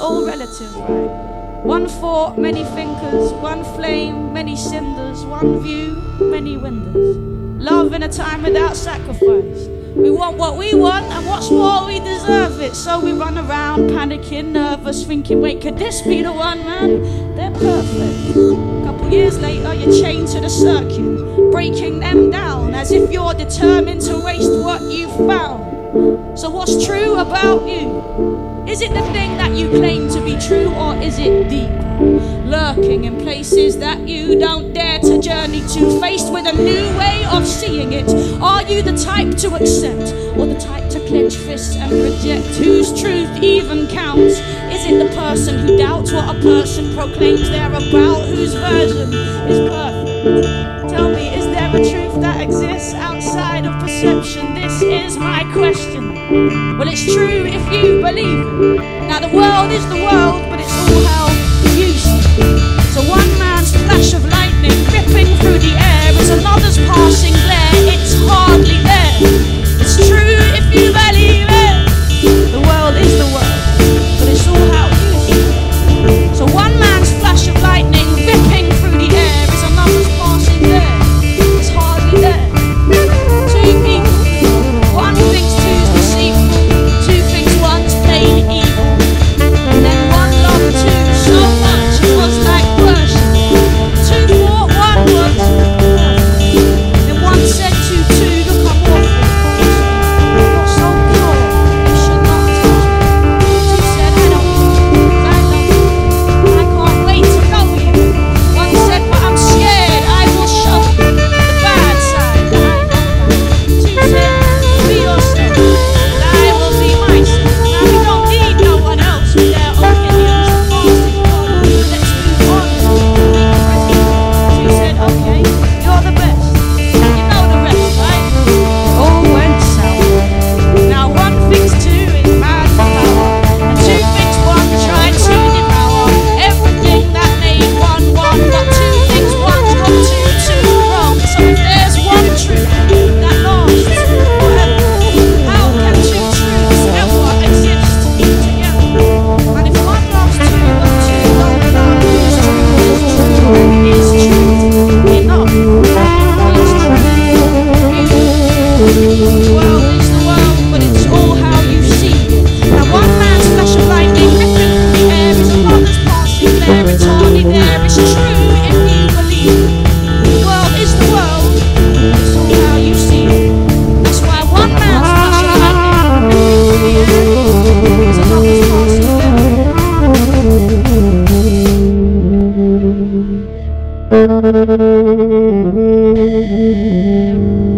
narrative, right? One thought, many thinkers, one flame, many cinders, one view, many windows. Love in a time without sacrifice. We want what we want, and what's more, we deserve it. So we run around panicking, nervous, thinking, wait, could this be the one, man? They're perfect. A couple years later, you're chained to the circuit, breaking them down as if you're determined to waste what you found. So, what's true about you? Is it the thing that you claim to be true, or is it deep? Lurking in places that you don't dare to journey to, faced with a new way of seeing it. Are you the type to accept, or the type to clench fists and reject? Whose truth even counts? Is it the person who doubts what a person proclaims they're about, whose version is perfect? Tell me, is there a truth that exists outside of perception? Is my question. Well, it's true if you believe. Now, the world is the world, but it's all hell it. So, one man's flash of Thank you.